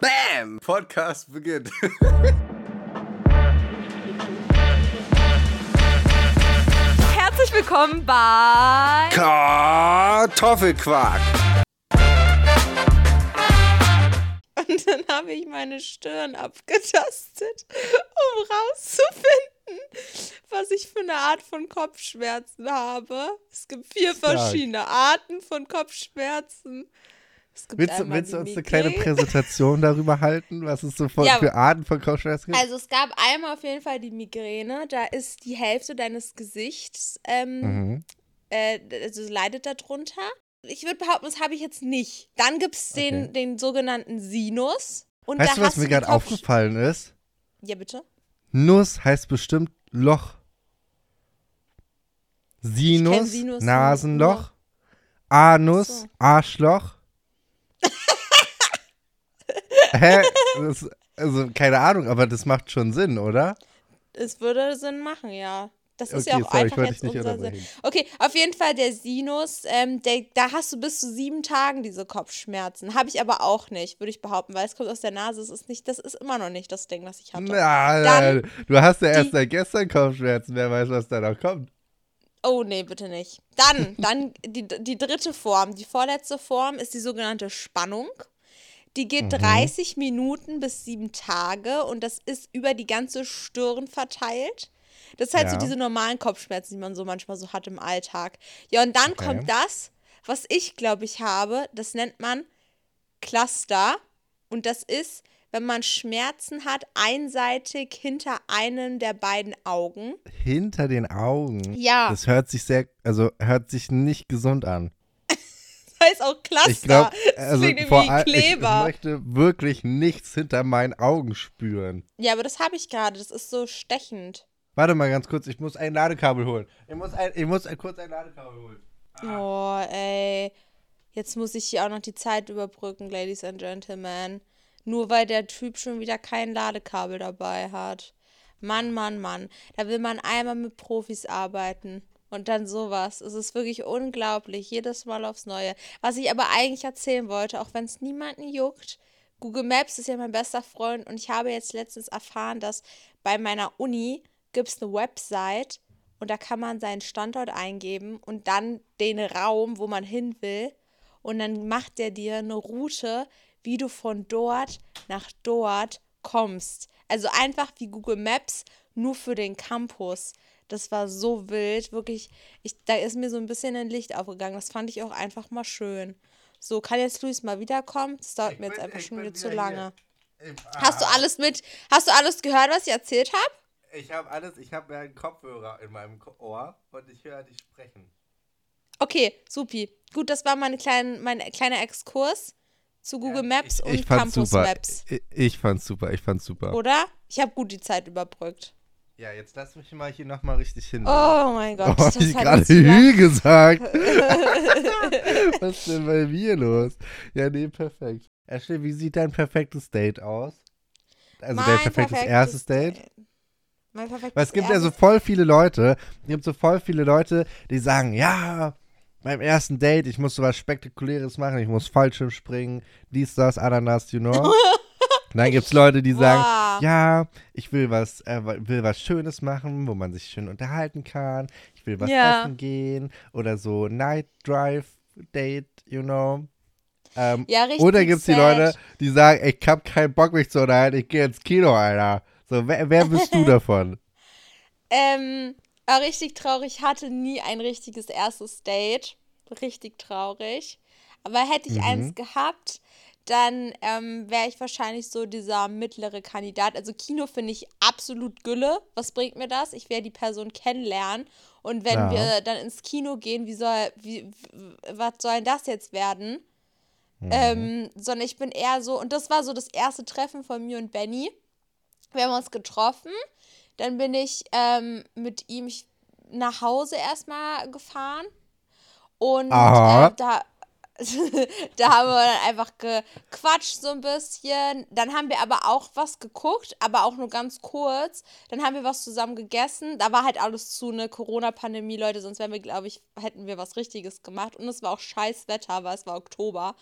Bam! Podcast beginnt. Herzlich willkommen bei Kartoffelquark. Und dann habe ich meine Stirn abgetastet, um rauszufinden, was ich für eine Art von Kopfschmerzen habe. Es gibt vier Stark. verschiedene Arten von Kopfschmerzen. Es gibt Willst, willst du uns eine kleine. Präsentation darüber halten, was es so von, Ja. für Arten von Kopfschmerzen gibt? Also es gab einmal auf jeden Fall die Migräne. Da ist die Hälfte deines Gesichts, ähm, mhm. äh, also leidet darunter. Ich würde behaupten, das habe ich jetzt nicht. Dann gibt es den, Okay. den sogenannten Sinus. Und Weißt du, was mir gerade aufgefallen ist? Ja, bitte. Nuss heißt bestimmt Loch. Sinus, Sinus Nasenloch, Anus, so. Arschloch. Hä? Das, also, keine Ahnung, aber das macht schon Sinn, oder? Es würde Sinn machen, ja. Das ist Okay, ja auch sorry, einfach jetzt unser Sinn. Okay, auf jeden Fall der Sinus, ähm, der, da hast du bis zu sieben Tagen diese Kopfschmerzen. Habe ich aber auch nicht, würde ich behaupten, weil es kommt aus der Nase. Es ist nicht, das ist immer noch nicht das Ding, das ich hatte. Na, Dann nein, du hast ja erst seit gestern Kopfschmerzen, wer weiß, was da noch kommt. Oh, nee, bitte nicht. Dann, dann die, die dritte Form, die vorletzte Form ist die sogenannte Spannung. Die geht Mhm. 30 Minuten bis sieben Tage und das ist über die ganze Stirn verteilt. Das ist halt so Ja. diese normalen Kopfschmerzen, die man so manchmal so hat im Alltag. Ja, und dann Okay. kommt das, was ich glaube ich habe, das nennt man Cluster. Und das ist, wenn man Schmerzen hat, einseitig hinter einem der beiden Augen. Hinter den Augen. Ja. Das hört sich sehr, also hört sich nicht gesund an. Heißt auch Cluster. Ich glaube, Das also vor allem, ich Kleber. möchte wirklich nichts hinter meinen Augen spüren. Ja, aber das habe ich gerade. Das ist so stechend. Warte mal ganz kurz, ich muss ein Ladekabel holen. Ich muss, ein, ich muss ein, kurz ein Ladekabel holen. Oh, ey. Jetzt muss ich hier auch noch die Zeit überbrücken, Ladies and Gentlemen. Nur weil der Typ schon wieder kein Ladekabel dabei hat. Mann, Mann, Mann. Da will man einmal mit Profis arbeiten. Und dann sowas. Es ist wirklich unglaublich. Jedes Mal aufs Neue. Was ich aber eigentlich erzählen wollte, auch wenn es niemanden juckt. Google Maps ist ja mein bester Freund und ich habe jetzt letztens erfahren, dass bei meiner Uni gibt es eine Website und da kann man seinen Standort eingeben und dann den Raum, wo man hin will. Und dann macht der dir eine Route, wie du von dort nach dort kommst. Also einfach wie Google Maps, nur für den Campus. Das war so wild, wirklich. Ich, da ist mir so ein bisschen ein Licht aufgegangen. Das fand ich auch einfach mal schön. So, kann jetzt Luis mal wiederkommen? Das dauert Ich mir jetzt bin- einfach ich schon wieder zu lange. hier. Hast du alles mit, hast du alles gehört, was ich erzählt habe? Ich habe alles, ich habe einen Kopfhörer in meinem Ohr und ich höre dich sprechen. Okay, supi. Gut, das war meine kleine, mein kleiner Exkurs zu Google Maps ich, und ich fand's Campus super. Maps. Ich, ich fand's super, ich fand's super. Oder? Ich habe gut die Zeit überbrückt. Ja, jetzt lass mich mal hier nochmal richtig hin. Oh mein Gott, Oh, das hab ich gerade Hü gesagt. Was ist denn bei mir los? Ja, nee, perfekt. Ashley, wie sieht dein perfektes Date aus? Also dein Mein perfektes erstes Date? Mein perfektes Weil es gibt ja so voll viele Leute, es gibt so voll viele Leute, die sagen, ja, beim ersten Date, ich muss so was Spektakuläres machen, ich muss Fallschirm springen, dies, das, Ananas, you know. Dann gibt es Leute, die sagen, Wow. ja, ich will was, äh, will was Schönes machen, wo man sich schön unterhalten kann. Ich will was Ja. essen gehen oder so Night Drive Date, you know. Ähm, Ja, richtig oder gibt es die. Leute, die sagen, ich hab keinen Bock mich zu unterhalten, ich gehe ins Kino, Alter. So, wer, wer bist du davon? Ähm, war richtig traurig. Ich hatte nie ein richtiges erstes Date. Richtig traurig. Aber hätte ich Mhm. eins gehabt, dann ähm, wäre ich wahrscheinlich so dieser mittlere Kandidat. Also Kino finde ich absolut Gülle. Was bringt mir das? Ich werde die Person kennenlernen. Und wenn Ja. wir dann ins Kino gehen, wie soll, wie, was soll denn das jetzt werden? Mhm. Ähm, sondern ich bin eher so, und das war so das erste Treffen von mir und Benny. Wir haben uns getroffen. Dann bin ich ähm, mit ihm nach Hause erstmal gefahren. Und äh, da, da haben wir dann einfach gequatscht so ein bisschen. Dann haben wir aber auch was geguckt, aber auch nur ganz kurz. Dann haben wir was zusammen gegessen. Da war halt alles zu, eine Corona-Pandemie, Leute, sonst wären wir, glaube ich, hätten wir was Richtiges gemacht. Und es war auch scheiß Wetter, weil es war Oktober.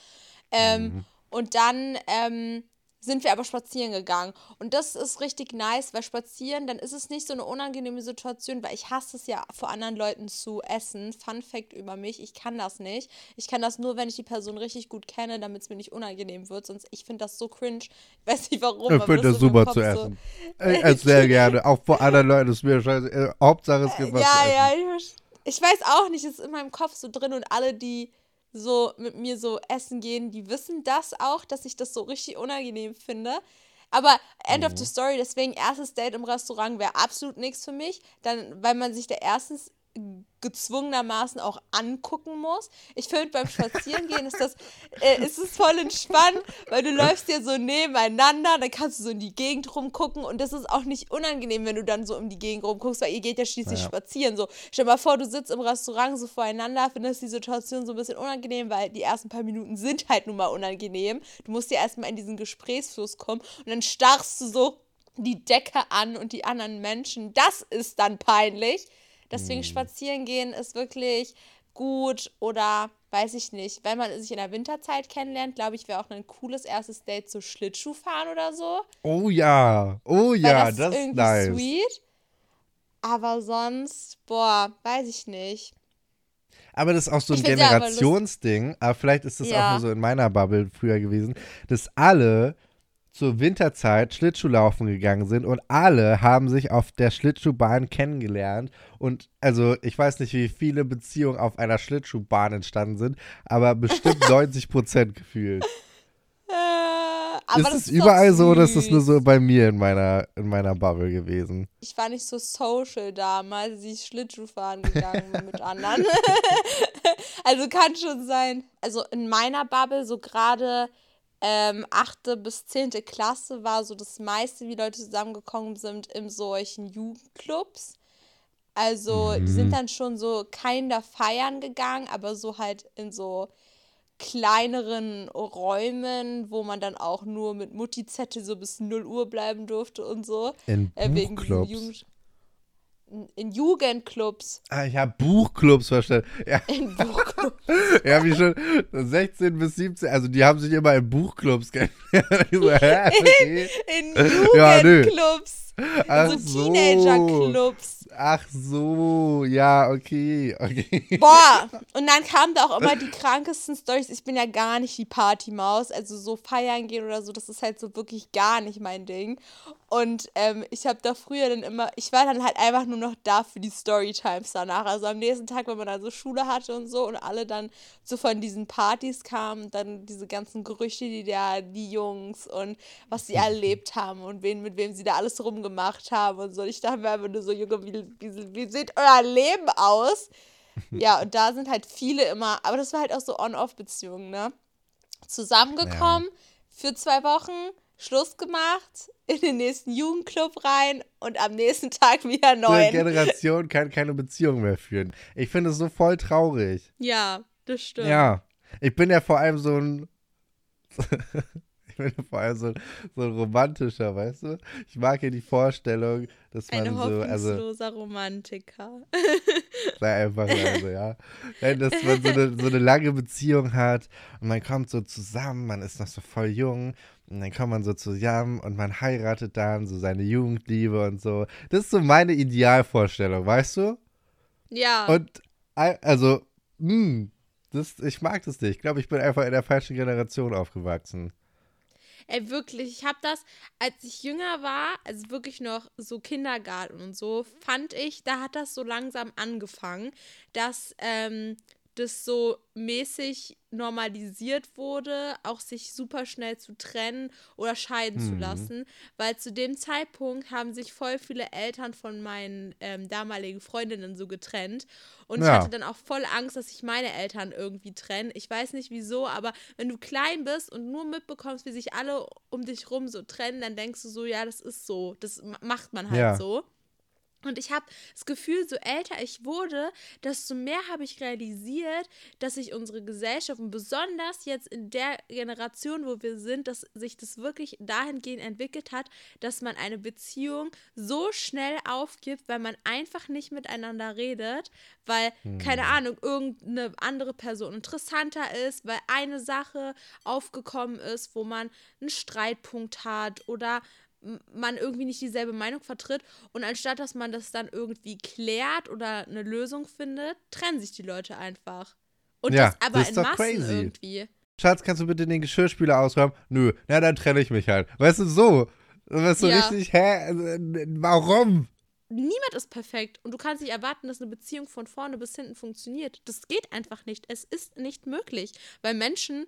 Ähm, Und dann ähm, sind wir aber spazieren gegangen. Und das ist richtig nice, weil spazieren, dann ist es nicht so eine unangenehme Situation, weil ich hasse es ja, vor anderen Leuten zu essen. Fun Fact über mich, ich kann das nicht. Ich kann das nur, wenn ich die Person richtig gut kenne, damit es mir nicht unangenehm wird. Sonst, ich finde das so cringe. Ich weiß nicht warum. Ich finde das, super zu essen. So ich esse sehr gerne. Auch vor anderen Leuten ist mir scheiße. Äh, Hauptsache es gibt was ja, zu essen. Ja, ich, ich weiß auch nicht, es ist in meinem Kopf so drin und alle, die so mit mir so essen gehen, die wissen das auch, dass ich das so richtig unangenehm finde. Aber End mhm. of the Story, deswegen erstes Date im Restaurant wäre absolut nichts für mich. Dann, weil man sich da erstens gezwungenermaßen auch angucken muss. Ich finde, beim Spazierengehen ist das äh, ist es voll entspannt, weil du läufst ja so nebeneinander, dann kannst du so in die Gegend rumgucken und das ist auch nicht unangenehm, wenn du dann so in die Gegend rumguckst, weil ihr geht ja schließlich ja. spazieren. So, stell dir mal vor, du sitzt im Restaurant so voreinander, findest die Situation so ein bisschen unangenehm, weil die ersten paar Minuten sind halt nun mal unangenehm. Du musst ja erstmal in diesen Gesprächsfluss kommen und dann starrst du so die Decke an und die anderen Menschen. Das ist dann peinlich. Deswegen mhm. spazieren gehen ist wirklich gut oder weiß ich nicht, wenn man sich in der Winterzeit kennenlernt, glaube ich, wäre auch ein cooles erstes Date zu Schlittschuh fahren oder so. Oh ja, oh ja, das, das ist irgendwie nice. sweet. Aber sonst, boah, weiß ich nicht. Aber das ist auch so ein Generationsding. Aber vielleicht ist das ja. auch nur so in meiner Bubble früher gewesen, dass alle zur Winterzeit Schlittschuhlaufen gegangen sind und alle haben sich auf der Schlittschuhbahn kennengelernt. Und also ich weiß nicht, wie viele Beziehungen auf einer Schlittschuhbahn entstanden sind, aber bestimmt 90 Prozent gefühlt. Äh, ist es überall so oder ist es nur so bei mir in meiner, in meiner Bubble gewesen? Ich war nicht so social damals, als ich Schlittschuhfahren gegangen bin mit anderen. also kann schon sein. Also in meiner Bubble so gerade ähm, 8. bis 10. Klasse war so das meiste, wie Leute zusammengekommen sind in solchen Jugendclubs. Also mhm. die sind mhm. dann schon so keiner feiern gegangen, aber so halt in so kleineren Räumen, wo man dann auch nur mit Mutti-Zettel so bis 0 Uhr bleiben durfte und so. In äh, wegen Jugend in Jugendclubs. Ah, ich habe Buchclubs verstanden. Ja. In Buchclubs. ja, wie schon 16 bis 17, also die haben sich immer in Buchclubs kennengelernt. so, okay. in, in Jugendclubs. Ja, in so, so. Teenager-Clubs. Ach so, ja, okay, okay. Boah, und dann kamen da auch immer die krankesten Stories. Ich bin ja gar nicht die Partymaus, also so feiern gehen oder so, das ist halt so wirklich gar nicht mein Ding. Und ähm, ich habe da früher dann immer, ich war dann halt einfach nur noch da für die Storytimes danach. Also am nächsten Tag, wenn man dann so Schule hatte und so und alle dann so von diesen Partys kamen, dann diese ganzen Gerüchte, die da die Jungs und was sie erlebt haben und wen, mit wem sie da alles rumgemacht haben und so. Ich dachte mir einfach nur so, Junge, wie, wie, wie sieht euer Leben aus? ja, und da sind halt viele immer, aber das war halt auch so On-Off-Beziehungen, ne? Zusammengekommen ja. für zwei Wochen Schluss gemacht, in den nächsten Jugendclub rein und am nächsten Tag wieder neu. Eine Generation kann keine Beziehung mehr führen. Ich finde es so voll traurig. Ja, das stimmt. Ja. Ich bin ja vor allem so ein. Ich bin vor allem so, so ein romantischer, weißt du? Ich mag ja die Vorstellung, dass man Ein so. Also, hoffnungsloser Romantiker. Sei einfach also, ja. Dass man so eine, so eine lange Beziehung hat und man kommt so zusammen, man ist noch so voll jung und dann kommt man so zusammen und man heiratet dann, so seine Jugendliebe und so. Das ist so meine Idealvorstellung, weißt du? Ja. Und also, mh, hm, das, ich mag das nicht. Ich glaube, ich bin einfach in der falschen Generation aufgewachsen. Ey, wirklich, ich habe das, als ich jünger war, also wirklich noch so Kindergarten und so, fand ich, da hat das so langsam angefangen, dass ähm, das so mäßig normalisiert wurde, auch sich super schnell zu trennen oder scheiden mhm. zu lassen, weil zu dem Zeitpunkt haben sich voll viele Eltern von meinen ähm, damaligen Freundinnen so getrennt und ja. ich hatte dann auch voll Angst, dass sich meine Eltern irgendwie trennen. Ich weiß nicht wieso, aber wenn du klein bist und nur mitbekommst, wie sich alle um dich rum so trennen, dann denkst du so, ja, das ist so, das macht man halt ja. so. Und ich habe das Gefühl, so älter ich wurde, desto mehr habe ich realisiert, dass sich unsere Gesellschaft und besonders jetzt in der Generation, wo wir sind, dass sich das wirklich dahingehend entwickelt hat, dass man eine Beziehung so schnell aufgibt, weil man einfach nicht miteinander redet, weil, keine Ahnung, irgendeine andere Person interessanter ist, weil eine Sache aufgekommen ist, wo man einen Streitpunkt hat oder man irgendwie nicht dieselbe Meinung vertritt und anstatt dass man das dann irgendwie klärt oder eine Lösung findet, trennen sich die Leute einfach. Und Ja, das aber das ist in doch Massen crazy. irgendwie. Schatz, kannst du bitte den Geschirrspüler ausräumen? Nö, na dann trenne ich mich halt. Weißt du, so. Du bist so Ja. richtig, hä? Warum? Niemand ist perfekt und du kannst nicht erwarten, dass eine Beziehung von vorne bis hinten funktioniert. Das geht einfach nicht. Es ist nicht möglich, weil Menschen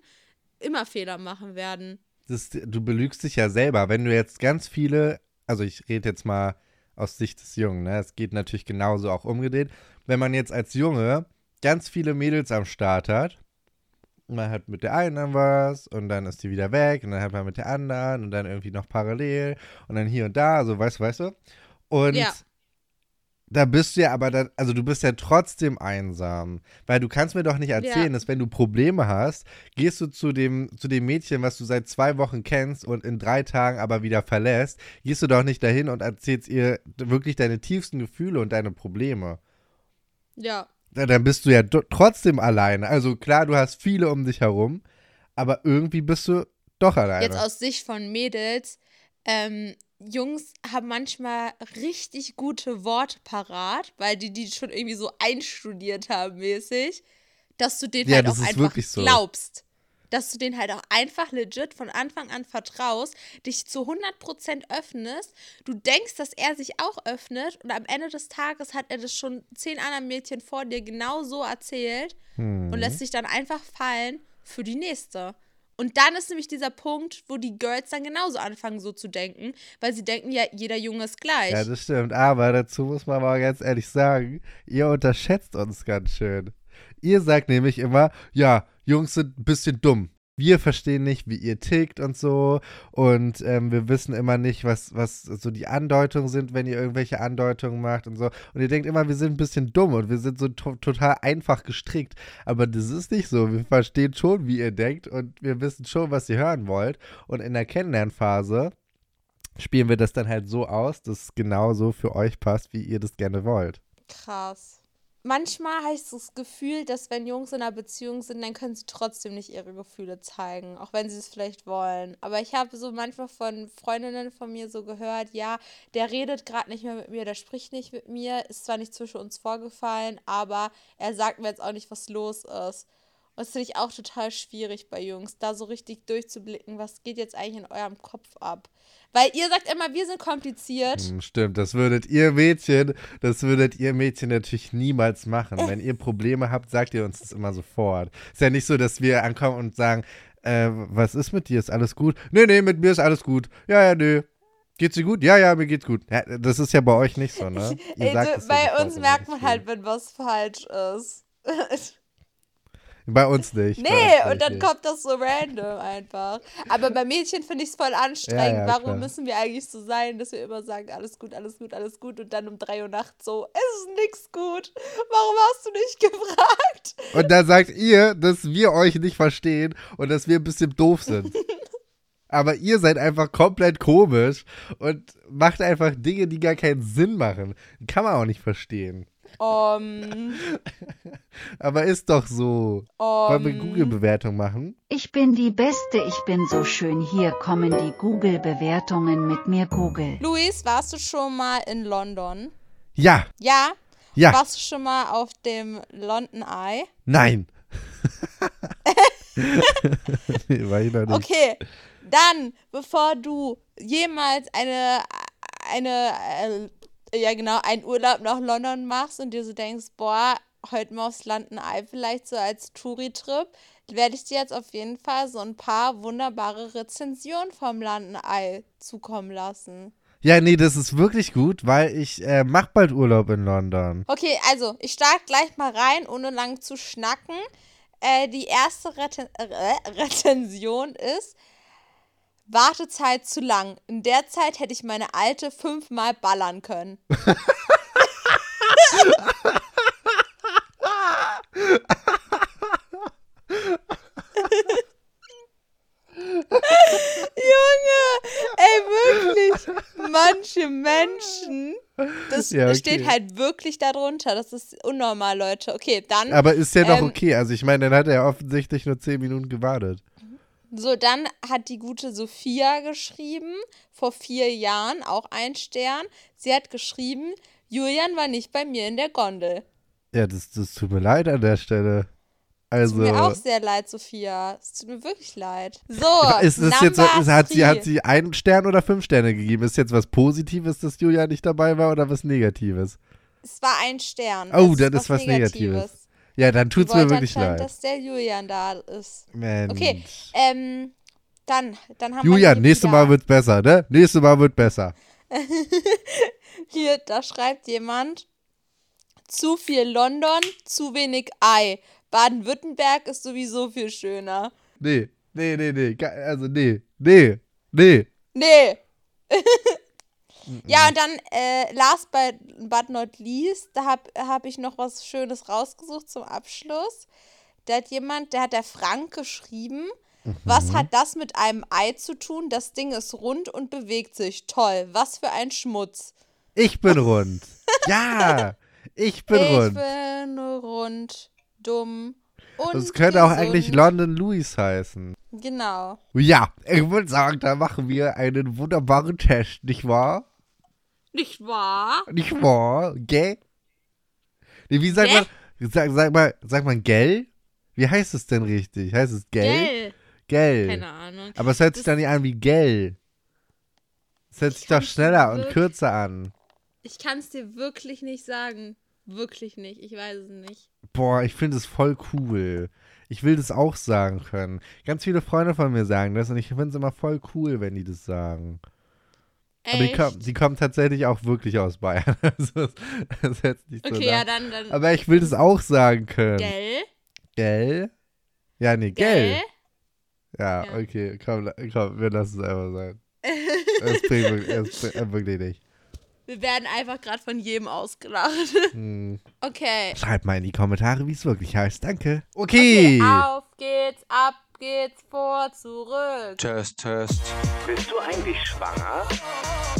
immer Fehler machen werden. Das, du belügst dich ja selber. Wenn du jetzt ganz viele, also ich rede jetzt mal aus Sicht des Jungen, ne? Es geht natürlich genauso auch umgedreht. Wenn man jetzt als Junge ganz viele Mädels am Start hat, man hat mit der einen dann was und dann ist die wieder weg und dann hat man mit der anderen und dann irgendwie noch parallel und dann hier und da, so weißt weißt du? Und Ja. Da bist du ja aber dann, also du bist ja trotzdem einsam, weil du kannst mir doch nicht erzählen, Ja. dass wenn du Probleme hast, gehst du zu dem, zu dem Mädchen, was du seit zwei Wochen kennst und in drei Tagen aber wieder verlässt, gehst du doch nicht dahin und erzählst ihr wirklich deine tiefsten Gefühle und deine Probleme. Ja. Da- Dann bist du ja trotzdem alleine. Also klar, du hast viele um dich herum, aber irgendwie bist du doch alleine. Jetzt aus Sicht von Mädels, ähm, Jungs haben manchmal richtig gute Worte parat, weil die die schon irgendwie so einstudiert haben mäßig, dass du denen Ja, halt auch einfach so. glaubst. Dass du den halt auch einfach legit von Anfang an vertraust, dich zu 100% öffnest, du denkst, dass er sich auch öffnet und am Ende des Tages hat er das schon zehn anderen Mädchen vor dir genau so erzählt Hm. und lässt sich dann einfach fallen für die nächste. Und dann ist nämlich dieser Punkt, wo die Girls dann genauso anfangen, so zu denken, weil sie denken, ja, jeder Junge ist gleich. Ja, das stimmt. Aber dazu muss man mal ganz ehrlich sagen, ihr unterschätzt uns ganz schön. Ihr sagt nämlich immer, ja, Jungs sind ein bisschen dumm. Wir verstehen nicht, wie ihr tickt und so. Und ähm, wir wissen immer nicht, was, was so die Andeutungen sind, wenn ihr irgendwelche Andeutungen macht und so. Und ihr denkt immer, wir sind ein bisschen dumm und wir sind so to total einfach gestrickt. Aber das ist nicht so. Wir verstehen schon, wie ihr denkt und wir wissen schon, was ihr hören wollt. Und in der Kennenlernphase spielen wir das dann halt so aus, dass es genauso für euch passt, wie ihr das gerne wollt. Krass. Manchmal habe ich das Gefühl, dass wenn Jungs in einer Beziehung sind, dann können sie trotzdem nicht ihre Gefühle zeigen, auch wenn sie es vielleicht wollen. Aber ich habe so manchmal von Freundinnen von mir so gehört, ja, der redet gerade nicht mehr mit mir, der spricht nicht mit mir, ist zwar nicht zwischen uns vorgefallen, aber er sagt mir jetzt auch nicht, was los ist. Und das finde ich auch total schwierig bei Jungs, da so richtig durchzublicken, was geht jetzt eigentlich in eurem Kopf ab. Weil ihr sagt immer, wir sind kompliziert. Hm, Stimmt, das würdet ihr Mädchen, das würdet ihr Mädchen natürlich niemals machen. Wenn ihr Probleme habt, sagt ihr uns das immer sofort. Ist ja nicht so, dass wir ankommen und sagen, äh, was ist mit dir? Ist alles gut? Nee, nee, mit mir ist alles gut. Ja, ja, nee. Geht's dir gut? Ja, ja, mir geht's gut. Ja, das ist ja bei euch nicht so, ne? Ey, du, bei uns merkt man halt, wenn was falsch ist. Bei uns nicht. nee, uns und nicht, dann nee. kommt das so random einfach. Aber bei Mädchen finde ich es voll anstrengend. Ja, ja, Warum klar. müssen wir eigentlich so sein, dass wir immer sagen, alles gut, alles gut, alles gut und dann um drei Uhr nachts so, es ist nix gut. Warum hast du nicht gefragt? Und da sagt ihr, dass wir euch nicht verstehen und dass wir ein bisschen doof sind. Aber ihr seid einfach komplett komisch und macht einfach Dinge, die gar keinen Sinn machen. Kann man auch nicht verstehen. Um, Aber ist doch so. Wollen wir um, Google-Bewertung machen? Ich bin die Beste, ich bin so schön. Hier kommen die Google-Bewertungen mit mir Google. Luis, warst du schon mal in London? Ja, Ja? ja, Warst du schon mal auf dem London Eye? nein. nee, war ich noch nicht. Okay, dann, bevor du jemals eine, eine, äh, ja genau, einen Urlaub nach London machst und dir so denkst, boah, heute mal aufs London Eye vielleicht so als Touri-Trip, werde ich dir jetzt auf jeden Fall so ein paar wunderbare Rezensionen vom London Eye zukommen lassen. Ja, nee, das ist wirklich gut, weil ich äh, mach bald Urlaub in London. Okay, also, ich starte gleich mal rein, ohne lang zu schnacken. Äh, die erste Reten äh, Rezension ist Wartezeit zu lang. In der Zeit hätte ich meine alte fünfmal ballern können. Junge, ey, wirklich. Manche Menschen, das Ja, okay. steht halt wirklich darunter. Das ist unnormal, Leute. Okay, dann, Aber ist ja Ähm, okay. Also ich meine, dann hat er offensichtlich nur 10 Minuten gewartet. So, dann hat die gute Sophia geschrieben, vor vier Jahren, auch ein Stern. Sie hat geschrieben, Julian war nicht bei mir in der Gondel. Ja, das, das tut mir leid an der Stelle. Also. Tut mir auch sehr leid, Sophia. Es tut mir wirklich leid. So, ist es jetzt, ist, hat, sie, hat sie einen Stern oder fünf Sterne gegeben? Ist jetzt was Positives, dass Julia nicht dabei war oder was Negatives? Es war ein Stern. Oh, Das dann ist was Negatives. Ja, dann tut's mir wirklich leid. dass der Julian da ist. Mensch. Okay, ähm, dann, dann haben Julian, wir nächstes Mal wird's besser, ne? Nächstes Mal wird besser. Hier, da schreibt jemand, zu viel London, zu wenig Ei. Baden-Württemberg ist sowieso viel schöner. Nee, nee, nee, nee. Also, nee, nee, nee. Nee. ja, und dann, äh, last but, but not least, da habe hab ich noch was Schönes rausgesucht zum Abschluss. Da hat jemand, der hat der Frank geschrieben, was hat das mit einem Ei zu tun? Das Ding ist rund und bewegt sich. Toll, was für ein Schmutz. Ich bin rund. ja, ich bin ich rund. bin rund, dumm und Das könnte auch gesund. eigentlich London Louis heißen. Genau. Ja, ich würde sagen, da machen wir einen wunderbaren Test, nicht wahr? Nicht wahr? Nicht wahr? Gell? Nee, wie sagt Gell? man, sag, sag mal, sagt man gell? Wie heißt es denn richtig? Heißt es gell? Gell. Gell. Keine Ahnung. Aber es hört sich Das- dann nicht an wie gell. Es hört Ich sich doch schneller und kürzer an. Ich kann es dir wirklich nicht sagen. Wirklich nicht. Ich weiß es nicht. Boah, ich finde es voll cool. Ich will das auch sagen können. Ganz viele Freunde von mir sagen das und ich finde es immer voll cool, wenn die das sagen. Aber die, Echt? kommen, die kommen tatsächlich auch wirklich aus Bayern. Also, das, das ist jetzt nicht so okay, ja, nach. dann, dann. Aber ich will das auch sagen können. Gell? Gell? Ja, nee, gell. Gell? Ja, Ja. okay, komm, komm, wir lassen es einfach sein. Es bringt es bringt, äh, wirklich nicht. Wir werden einfach gerade von jedem ausgelacht. Hm. Okay. Schreibt mal in die Kommentare, wie es wirklich heißt. Danke. Okay. Auf geht's, ab geht's, vor, zurück. Test, Test, Bist du eigentlich schwanger?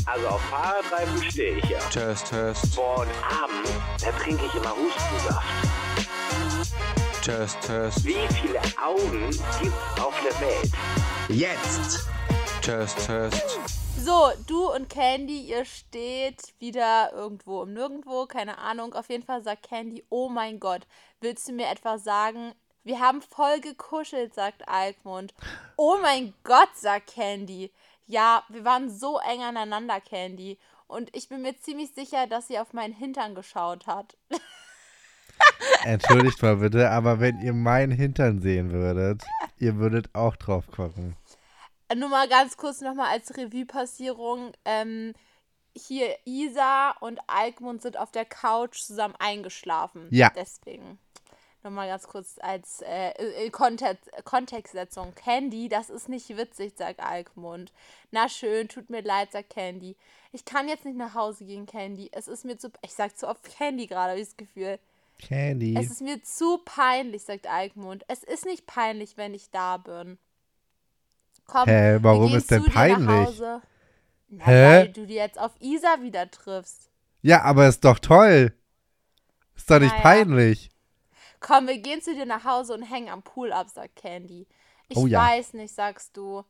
Also auf Fahrradreifen stehe ich ja. Test, Test, Boah, und abends, da trinke ich immer Hustensaft. Test, Test, Wie viele Augen gibt's auf der Welt? Jetzt! Test, Test, So, du und Candy, ihr steht wieder irgendwo im Nirgendwo, keine Ahnung. Auf jeden Fall sagt Candy, oh mein Gott, willst du mir etwas sagen? Wir haben voll gekuschelt, sagt Alkmund. Oh mein Gott, sagt Candy. Ja, wir waren so eng aneinander, Candy. Und ich bin mir ziemlich sicher, dass sie auf meinen Hintern geschaut hat. Entschuldigt mal bitte, aber wenn ihr meinen Hintern sehen würdet, ihr würdet auch drauf gucken. Nur mal ganz kurz nochmal als Revue-Passierung. Ähm, hier Isa und Alkmund sind auf der Couch zusammen eingeschlafen. Ja. Deswegen. Nochmal ganz kurz als äh, Kontext, Kontextsetzung. Candy, das ist nicht witzig, sagt Alkmund. Na schön, tut mir leid, sagt Candy. Ich kann jetzt nicht nach Hause gehen, Candy. Es ist mir zu. Ich sag zu oft Candy gerade, habe ich das Gefühl. Candy. Es ist mir zu peinlich, sagt Alkmund. Es ist nicht peinlich, wenn ich da bin. Komm, Hä, wir warum ist denn peinlich? Hause. Na, Hä? weil du die jetzt auf Isa wieder triffst. Ja, aber ist doch toll. Ist doch nicht Naja. peinlich. Komm, wir gehen zu dir nach Hause und hängen am Pool ab, sagt Candy. Ich Oh ja. weiß nicht, sagst du.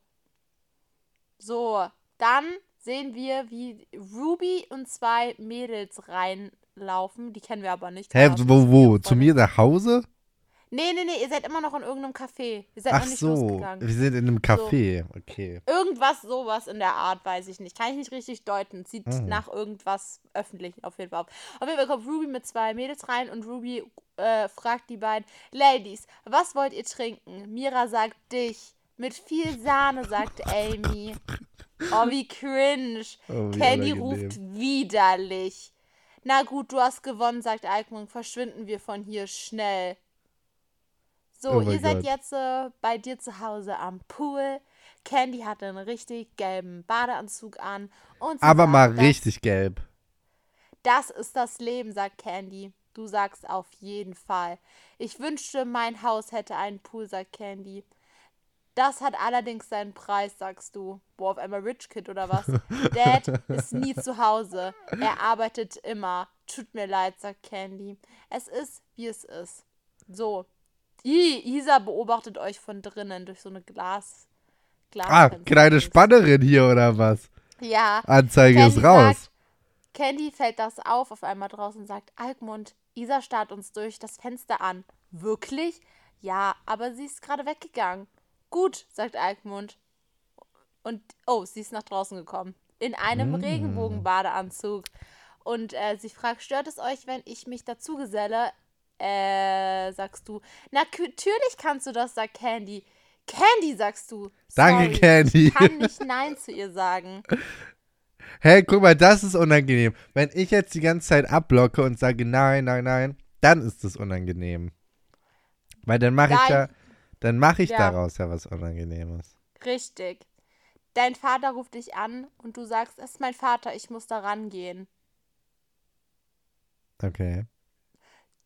So, dann sehen wir, wie Ruby und zwei Mädels reinlaufen. Die kennen wir aber nicht. Hä, wo, wo? Zu mir nach Hause? Nee, nee, nee, ihr seid immer noch in irgendeinem Café. Ihr seid Ach noch nicht so, losgegangen. wir sind in einem Café. Okay. Irgendwas, sowas in der Art, weiß ich nicht. Kann ich nicht richtig deuten. Sieht Mhm. nach irgendwas öffentlich auf jeden Fall auf. Auf jeden Fall kommt Ruby mit zwei Mädels rein und Ruby äh, fragt die beiden: Ladies, was wollt ihr trinken? Mira sagt dich. Mit viel Sahne, sagt Amy. Oh, wie cringe. Oh, wie Candy unangenehm. ruft widerlich. Na gut, du hast gewonnen, sagt Alkmund. Verschwinden wir von hier schnell. So, Oh ihr seid Gott. jetzt äh, bei dir zu Hause am Pool. Candy hat einen richtig gelben Badeanzug an. Und Aber sagt, mal richtig gelb. Das ist das Leben, sagt Candy. Du sagst auf jeden Fall. Ich wünschte, mein Haus hätte einen Pool, sagt Candy. Das hat allerdings seinen Preis, sagst du. Boah, auf einmal Rich Kid oder was? Dad ist nie zu Hause. Er arbeitet immer. Tut mir leid, sagt Candy. Es ist, wie es ist. So. I, Isa beobachtet euch von drinnen durch so eine Glas. Ah, Glasfenster. kleine Spannerin hier oder was? Ja. Anzeige ist Candy raus. Sagt, Candy fällt das auf auf einmal draußen und sagt, Alkmund, Isa starrt uns durch das Fenster an. Wirklich? Ja, aber sie ist gerade weggegangen. Gut, sagt Alkmund. Und, oh, sie ist nach draußen gekommen. In einem Mm. Regenbogenbadeanzug. Und äh, sie fragt, stört es euch, wenn ich mich dazu geselle? Äh, sagst du. Na, natürlich kannst du das, sagt Candy. Candy, sagst du. Danke, Sorry, Candy. Ich kann nicht Nein zu ihr sagen. Hey, guck mal, das ist unangenehm. Wenn ich jetzt die ganze Zeit abblocke und sage nein, nein, nein, dann ist es unangenehm. Weil dann mache ich ja, dann mache ich Ja. daraus ja was Unangenehmes. Richtig. Dein Vater ruft dich an und du sagst, es ist mein Vater, ich muss da rangehen. Okay.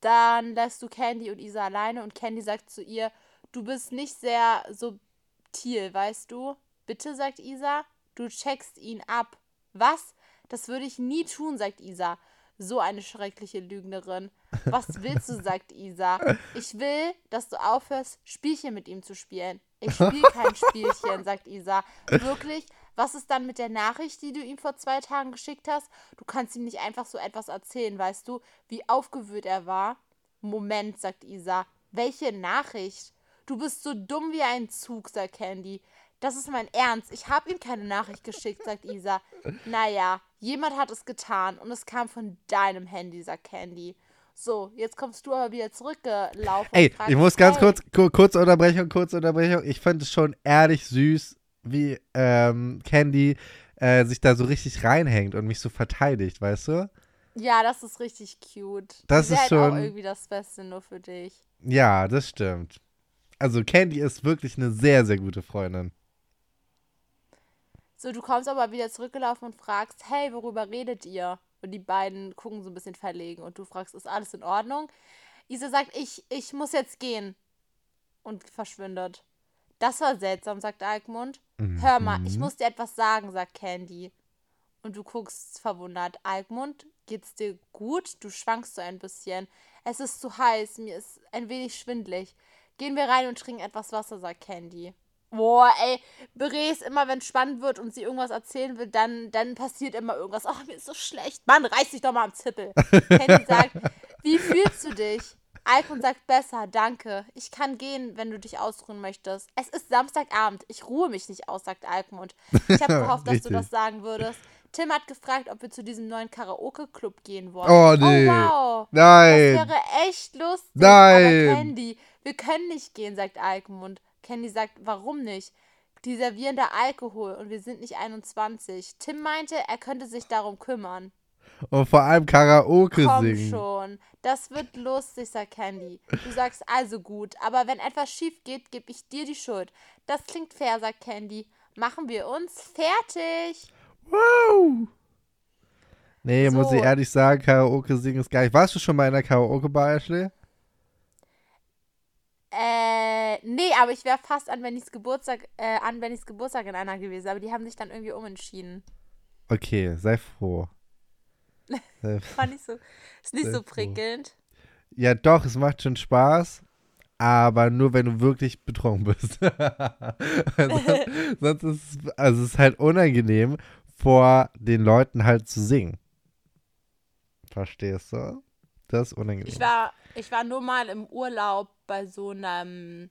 Dann lässt du Candy und Isa alleine und Candy sagt zu ihr, du bist nicht sehr subtil, weißt du? Bitte, sagt Isa, du checkst ihn ab. Was? Das würde ich nie tun, sagt Isa. So eine schreckliche Lügnerin. Was willst du, sagt Isa. Ich will, dass du aufhörst, Spielchen mit ihm zu spielen. Ich spiele kein Spielchen, sagt Isa. Wirklich? Was ist dann mit der Nachricht, die du ihm vor zwei Tagen geschickt hast? Du kannst ihm nicht einfach so etwas erzählen, weißt du, wie aufgewühlt er war? Moment, sagt Isa. Welche Nachricht? Du bist so dumm wie ein Zug, sagt Candy. Das ist mein Ernst. Ich habe ihm keine Nachricht geschickt, sagt Isa. Naja, jemand hat es getan und es kam von deinem Handy, sagt Candy. So, jetzt kommst du aber wieder zurückgelaufen. Ey, ich muss ganz hey, kurz, kur kurz Unterbrechung, kurz Unterbrechung. Ich fand es schon ehrlich süß, wie ähm, Candy äh, sich da so richtig reinhängt und mich so verteidigt, weißt du? Ja, das ist richtig cute. Das ist halt schon- auch irgendwie das Beste nur für dich. Ja, das stimmt. Also Candy ist wirklich eine sehr, sehr gute Freundin. So, du kommst aber wieder zurückgelaufen und fragst, hey, worüber redet ihr? Und die beiden gucken so ein bisschen verlegen und du fragst, ist alles in Ordnung? Isa sagt, ich, ich muss jetzt gehen. Und verschwindet. Das war seltsam, sagt Alkmund. Hör mal, ich Mhm. muss dir etwas sagen, sagt Candy. Und du guckst verwundert. Alkmund, geht's dir gut? Du schwankst so ein bisschen. Es ist zu heiß, mir ist ein wenig schwindlig. Gehen wir rein und trinken etwas Wasser, sagt Candy. Boah, ey, Beret ist immer, wenn es spannend wird und sie irgendwas erzählen will, dann, dann passiert immer irgendwas. Ach, mir ist so schlecht. Mann, reiß dich doch mal am Zippel. Candy sagt, wie fühlst du dich? Alkon sagt besser, danke. Ich kann gehen, wenn du dich ausruhen möchtest. Es ist Samstagabend. Ich ruhe mich nicht aus, sagt Alkmund. Ich habe gehofft, dass du das sagen würdest. Tim hat gefragt, ob wir zu diesem neuen Karaoke-Club gehen wollen. Oh, nee. Oh, wow. Nein. Das wäre echt lustig. Nein. Aber Candy, wir können nicht gehen, sagt Alkmund. Candy sagt, warum nicht? Die servieren da Alkohol und wir sind nicht 21. Tim meinte, er könnte sich darum kümmern. Und vor allem Karaoke Komm singen. schon. Das wird lustig, sagt Candy. Du sagst also gut, aber wenn etwas schief geht, gebe ich dir die Schuld. Das klingt fair, sagt Candy. Machen wir uns fertig. Wow. Nee, muss ich So. ehrlich sagen, Karaoke singen ist geil. Warst du schon mal in einer Karaoke-Bar, Ashley? Äh, nee, aber ich wäre fast an Bennys Geburtstag, äh, an Bennys Geburtstag in einer gewesen, aber die haben sich dann irgendwie umentschieden. Okay, sei froh. War nicht so, ist nicht so prickelnd. ja, doch, es macht schon Spaß. Aber nur wenn du wirklich betrunken bist. sonst, sonst ist es, also es ist halt unangenehm, vor den Leuten halt zu singen. Verstehst du? Das ist unangenehm. Ich war, ich war nur mal im Urlaub bei so einem,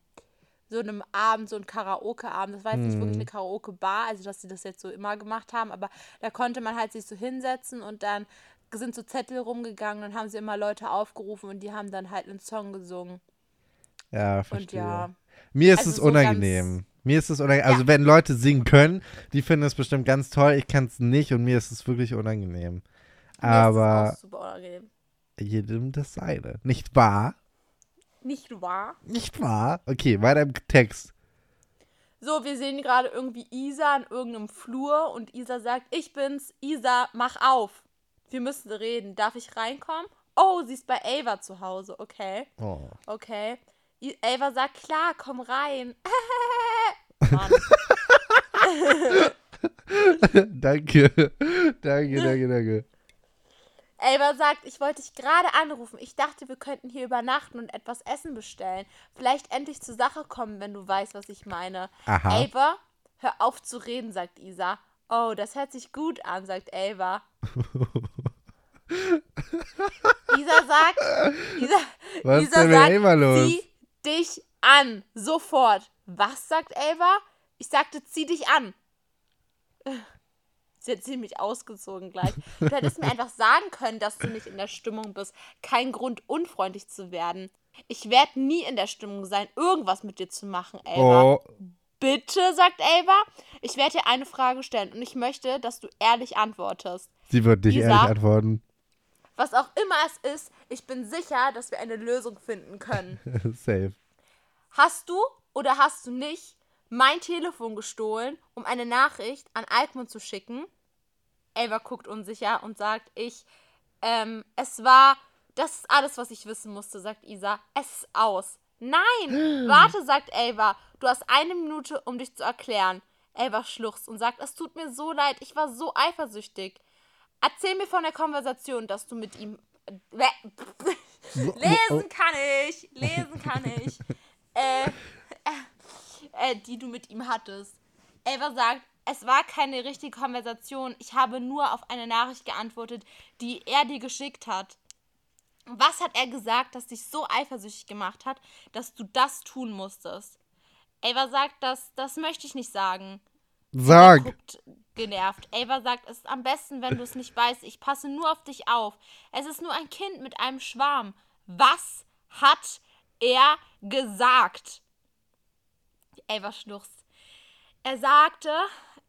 so einem Abend, so ein Karaoke-Abend. Das war jetzt nicht wirklich Mhm. eine Karaoke-Bar, also dass sie das jetzt so immer gemacht haben, aber da konnte man halt sich so hinsetzen und dann sind so Zettel rumgegangen und haben sie immer Leute aufgerufen und die haben dann halt einen Song gesungen. ja, Und verstehe. ja, Mir ist also es so unangenehm. Mir ist es unangenehm. Also, Ja. wenn Leute singen können, die finden es bestimmt ganz toll. Ich kann es nicht und mir ist es wirklich unangenehm. mir ist Aber es auch super unangenehm. jedem das seine. Nicht wahr? Nicht wahr? Nicht wahr? Okay, weiter im Text. So, wir sehen gerade irgendwie Isa in irgendeinem Flur und Isa sagt, ich bin's, Isa, mach auf. wir müssen reden. Darf ich reinkommen? Oh, sie ist bei Ava zu Hause. Okay, Oh. okay. I- Ava sagt, klar, komm rein. Danke. danke, danke, danke. Ava sagt, ich wollte dich gerade anrufen. Ich dachte, wir könnten hier übernachten und etwas Essen bestellen. Vielleicht endlich zur Sache kommen, wenn du weißt, was ich meine. Aha. Ava, hör auf zu reden, sagt Isa. Oh, das hört sich gut an, sagt Ava. Isa sagt, Isa, Was Isa sagt, Ava los? zieh dich an. Sofort. Was sagt Ava? Ich sagte, zieh dich an. Sie hat ziemlich ausgezogen gleich. Du hättest mir einfach sagen können, dass du nicht in der Stimmung bist. Kein Grund, unfreundlich zu werden. Ich werde nie in der Stimmung sein, irgendwas mit dir zu machen, Ava. Oh, Bitte, sagt Ava. Ich werde dir eine Frage stellen und ich möchte, dass du ehrlich antwortest. sie wird nicht Isa? ehrlich antworten. Was auch immer es ist, ich bin sicher, dass wir eine Lösung finden können. Safe. Hast du oder hast du nicht mein Telefon gestohlen, um eine Nachricht an Alkmund zu schicken? Ava guckt unsicher und sagt, ich, ähm, es war, das ist alles, was ich wissen musste, sagt Isa. Es ist aus. Nein, warte, sagt Ava. Du hast eine Minute, um dich zu erklären. Ava schluchzt und sagt, es tut mir so leid, ich war so eifersüchtig. Erzähl mir von der Konversation, dass du mit ihm. Äh, lesen kann ich, lesen kann ich. Äh, äh, die du mit ihm hattest. Ava sagt, es war keine richtige Konversation. Ich habe nur auf eine Nachricht geantwortet, die er dir geschickt hat. Was hat er gesagt, das dich so eifersüchtig gemacht hat, dass du das tun musstest? Ava sagt, das, das möchte ich nicht sagen. Sag. guckt genervt. Ava sagt, es ist am besten, wenn du es nicht weißt. Ich passe nur auf dich auf. Es ist nur ein Kind mit einem Schwarm. Was hat er gesagt? Schluchzt. Er sagte,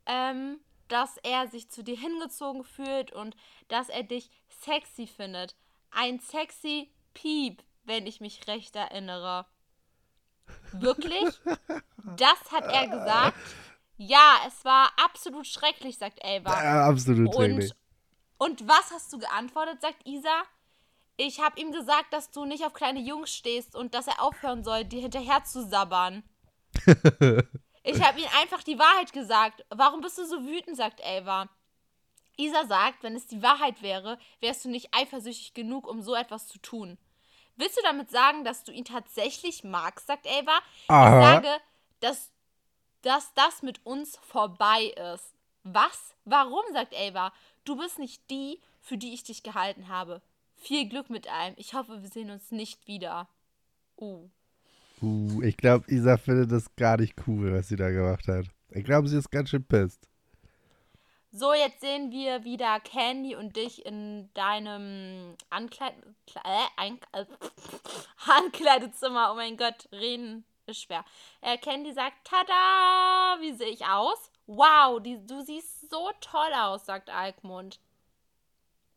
ähm, dass er sich zu dir hingezogen fühlt und dass er dich sexy findet. Ein sexy Piep, wenn ich mich recht erinnere. Wirklich? Das hat er gesagt? Ja, es war absolut schrecklich, sagt Ava. Ja, absolut schrecklich. Und, und was hast du geantwortet, sagt Isa? Ich habe ihm gesagt, dass du nicht auf kleine Jungs stehst und dass er aufhören soll, dir hinterher zu sabbern. ich habe ihm einfach die Wahrheit gesagt. Warum bist du so wütend, sagt Ava. Isa sagt, wenn es die Wahrheit wäre, wärst du nicht eifersüchtig genug, um so etwas zu tun. Willst du damit sagen, dass du ihn tatsächlich magst, sagt? Aha. Ich sage, dass, dass das mit uns vorbei ist. Was? Warum? sagt Ava. Du bist nicht die, für die ich dich gehalten habe. Viel Glück mit allem. Ich hoffe, wir sehen uns nicht wieder. Uh. Uh, ich glaube, Isa findet das gar nicht cool, was sie da gemacht hat. Ich glaube, sie ist ganz schön pisst. So, jetzt sehen wir wieder Candy und dich in deinem Ankleid Kle- äh, äh, Ankleidezimmer. Oh mein Gott, reden ist schwer. Äh, Candy sagt, tada, wie sehe ich aus? Wow, die, du siehst so toll aus, sagt Alkmund.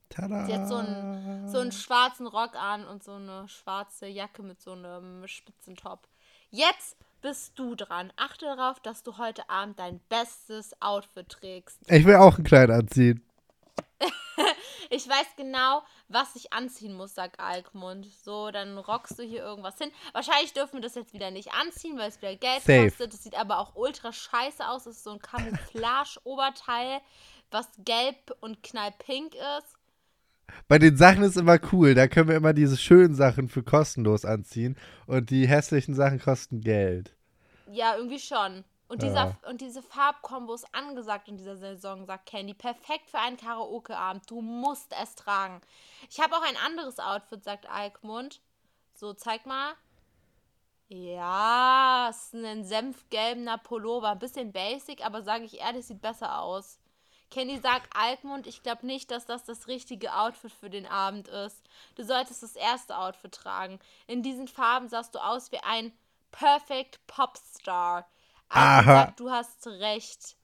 Tada. Sie hat so einen, so einen schwarzen Rock an und so eine schwarze Jacke mit so einem Spitzentop. Jetzt bist du dran. Achte darauf, dass du heute Abend dein bestes Outfit trägst. Ich will auch ein Kleid anziehen. Ich weiß genau, was ich anziehen muss, sagt Alkmund. So, dann rockst du hier irgendwas hin. Wahrscheinlich dürfen wir das jetzt wieder nicht anziehen, weil es wieder Geld Safe. kostet. Das sieht aber auch ultra scheiße aus. Das ist so ein Camouflage-Oberteil, was gelb und knallpink ist. Bei den Sachen ist immer cool. Da können wir immer diese schönen Sachen für kostenlos anziehen. Und die hässlichen Sachen kosten Geld. Ja, irgendwie schon. Und, Ja. dieser, und diese Farbkombo ist angesagt in dieser Saison, sagt Candy. Perfekt für einen Karaoke-Abend. Du musst es tragen. Ich habe auch ein anderes Outfit, sagt Alkmund. So, zeig mal. Ja, es ist ein senfgelbener Pullover. Ein bisschen basic, aber sage ich ehrlich, sieht besser aus. Candy sagt Alkmund, ich glaube nicht, dass das das richtige Outfit für den Abend ist. Du solltest das erste Outfit tragen. In diesen Farben sahst du aus wie ein Perfect Popstar. Alkmund Aha. sagt, du hast recht.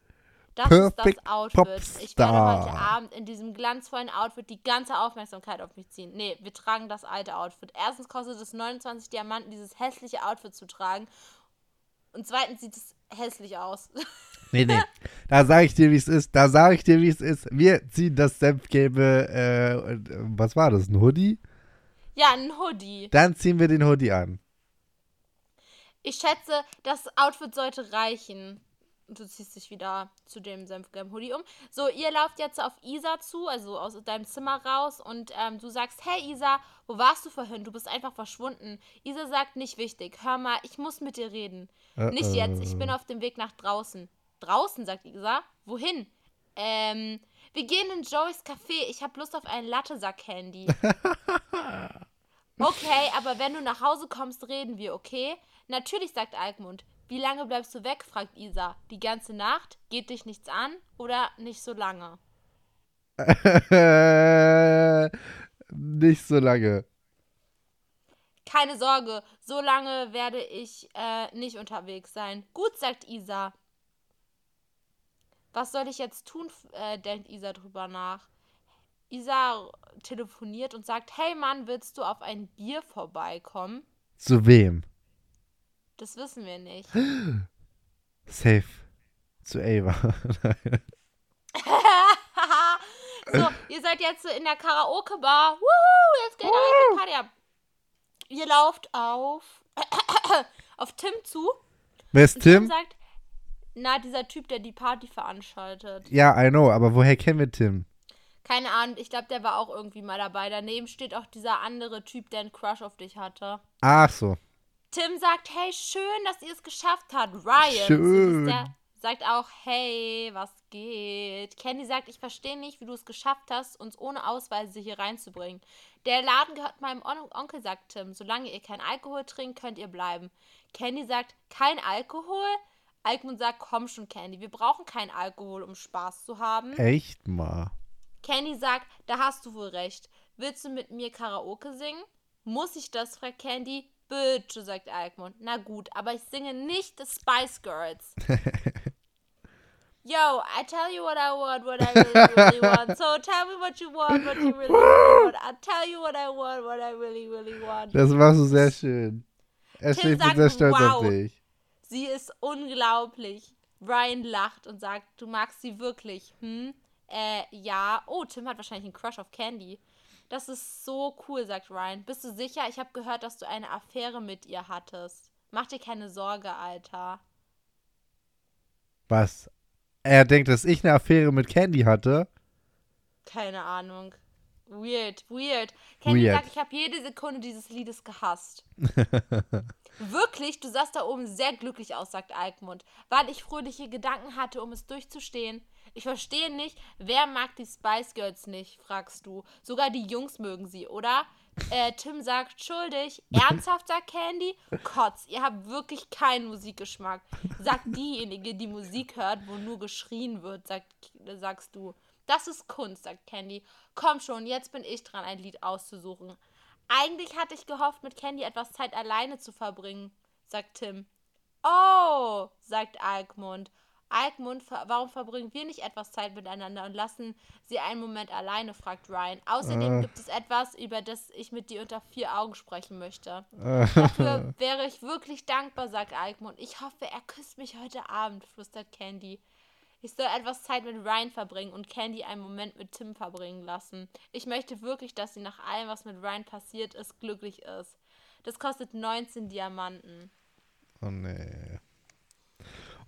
Das Perfect ist das Outfit. Ich werde Popstar. heute Abend in diesem glanzvollen Outfit die ganze Aufmerksamkeit auf mich ziehen. Nee, wir tragen das alte Outfit. Erstens kostet es 29 Diamanten, dieses hässliche Outfit zu tragen. Und zweitens sieht es hässlich aus. Nee, nee. Da sage ich dir, wie es ist. Da sage ich dir, wie es ist. Wir ziehen das Senfgelbe, äh, äh, was war das, ein Hoodie? ja, ein Hoodie. Dann ziehen wir den Hoodie an. Ich schätze, das Outfit sollte reichen. Du ziehst dich wieder zu dem senfgelben Hoodie um. So, ihr lauft jetzt auf Isa zu, also aus deinem Zimmer raus und ähm, du sagst, hey Isa, wo warst du vorhin? Du bist einfach verschwunden. Isa sagt, nicht wichtig. Hör mal, ich muss mit dir reden. Nicht jetzt, ich bin auf dem Weg nach draußen. Draußen, sagt Isa. Wohin? Ähm, wir gehen in Joeys Café. Ich habe Lust auf einen Latte, sagt Candy. Okay, aber wenn du nach Hause kommst, reden wir, okay? Natürlich, sagt Alkmund. Wie lange bleibst du weg? fragt Isa. Die ganze Nacht? Geht dich nichts an? Oder nicht so lange? Nicht so lange. Keine Sorge, so lange werde ich äh, nicht unterwegs sein. Gut, sagt Isa. Was soll ich jetzt tun? Äh, denkt Isa drüber nach. Isa telefoniert und sagt: Hey Mann, willst du auf ein Bier vorbeikommen? Zu wem? Das wissen wir nicht. Safe. Zu Ava. so, ihr seid jetzt in der Karaoke-Bar. Jetzt geht eine Party ab. Ihr lauft auf, auf Tim zu. Wer ist Tim Tim? sagt, na, dieser Typ, der die Party veranstaltet. Ja, I know, aber woher kennen wir Tim? Keine Ahnung, ich glaube, der war auch irgendwie mal dabei. Daneben steht auch dieser andere Typ, der einen Crush auf dich hatte. Ach so. Tim sagt, hey, schön, dass ihr es geschafft habt. Ryan Schön. so sagt auch, hey, was geht? Candy sagt, ich verstehe nicht, wie du es geschafft hast, uns ohne Ausweise hier reinzubringen. Der Laden gehört meinem On Onkel, sagt Tim. Solange ihr kein Alkohol trinkt, könnt ihr bleiben. Candy sagt, kein Alkohol? Alkmund sagt, komm schon, Candy, wir brauchen keinen Alkohol, um Spaß zu haben. Echt mal. Candy sagt, da hast du wohl recht. Willst du mit mir Karaoke singen? Muss ich das, fragt Candy. Bitte, sagt Alkmund. Na gut, aber ich singe nicht The Spice Girls. Yo, I tell you what I want, what I really, really want. So tell me what you want, what you really, really want. I'll tell you what I want, what I really, really want. Das machst du sehr schön. Ashley, ich bin sagt, sehr stolz auf wow. dich. Sie ist unglaublich. Ryan lacht und sagt, du magst sie wirklich. Hm? Äh, ja. Oh, Tim hat wahrscheinlich einen Crush auf Candy. Das ist so cool, sagt Ryan. Bist du sicher? Ich habe gehört, dass du eine Affäre mit ihr hattest. Mach dir keine Sorge, Alter. Was? Er denkt, dass ich eine Affäre mit Candy hatte? Keine Ahnung. Weird, weird. Candy Weird. sagt, ich habe jede Sekunde dieses Liedes gehasst. Wirklich, du sahst da oben sehr glücklich aus, sagt Alkmund, weil ich fröhliche Gedanken hatte, um es durchzustehen. Ich verstehe nicht, wer mag die Spice Girls nicht, fragst du. Sogar die Jungs mögen sie, oder? Äh, Tim sagt, schuldig. Ernsthaft, sagt Candy? Kotz, ihr habt wirklich keinen Musikgeschmack. Sagt diejenige, die Musik hört, wo nur geschrien wird, sagt, sagst du. Das ist Kunst, sagt Candy. Komm schon, jetzt bin ich dran, ein Lied auszusuchen. Eigentlich hatte ich gehofft, mit Candy etwas Zeit alleine zu verbringen, sagt Tim. Oh, sagt Alkmund. Alkmund, warum verbringen wir nicht etwas Zeit miteinander und lassen sie einen Moment alleine, fragt Ryan. Außerdem Äh. gibt es etwas, über das ich mit dir unter vier Augen sprechen möchte. Dafür wäre ich wirklich dankbar, sagt Alkmund. Ich hoffe, er küsst mich heute Abend, flüstert Candy. Ich soll etwas Zeit mit Ryan verbringen und Candy einen Moment mit Tim verbringen lassen. Ich möchte wirklich, dass sie nach allem, was mit Ryan passiert ist, glücklich ist. Das kostet 19 Diamanten. Oh nee.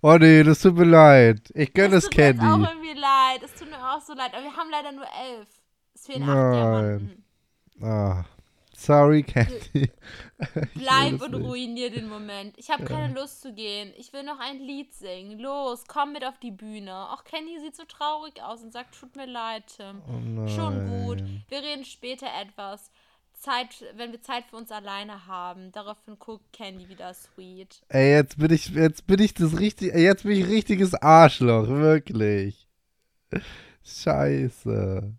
Oh nee, das tut mir leid. Ich gönne es tut mir auch Candy. irgendwie leid. Es tut mir auch so leid. Aber wir haben leider nur elf. Es fehlen acht Nein. Diamanten. Ah, sorry, Candy. Bleib das und nicht. ruinier den Moment. Ich habe keine Lust zu gehen. Ich will noch ein Lied singen. Los, komm mit auf die Bühne. Auch Kenny sieht so traurig aus und sagt, tut mir leid, Tim. Oh Schon gut. Wir reden später etwas. Zeit, wenn wir Zeit für uns alleine haben. Daraufhin guckt Candy wieder sweet. Ey, jetzt bin ich, jetzt bin ich das richtig, jetzt bin ich richtiges Arschloch, wirklich. Scheiße.